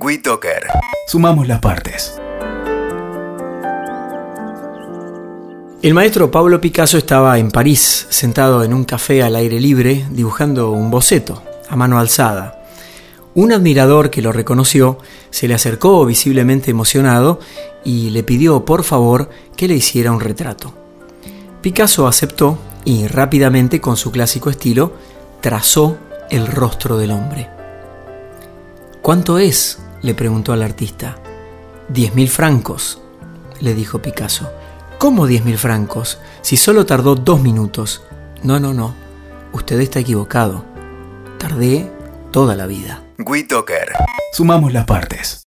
WeToker. Sumamos las partes. El maestro Pablo Picasso estaba en París, sentado en un café al aire libre, dibujando un boceto, a mano alzada. Un admirador que lo reconoció se le acercó visiblemente emocionado y le pidió por favor que le hiciera un retrato. Picasso aceptó y rápidamente con su clásico estilo trazó el rostro del hombre. ¿Cuánto es? Le preguntó al artista. Diez mil francos, le dijo Picasso. ¿Cómo diez mil francos? Si solo tardó dos minutos. No, no, no. Usted está equivocado. Tardé toda la vida. WeToker. Sumamos las partes.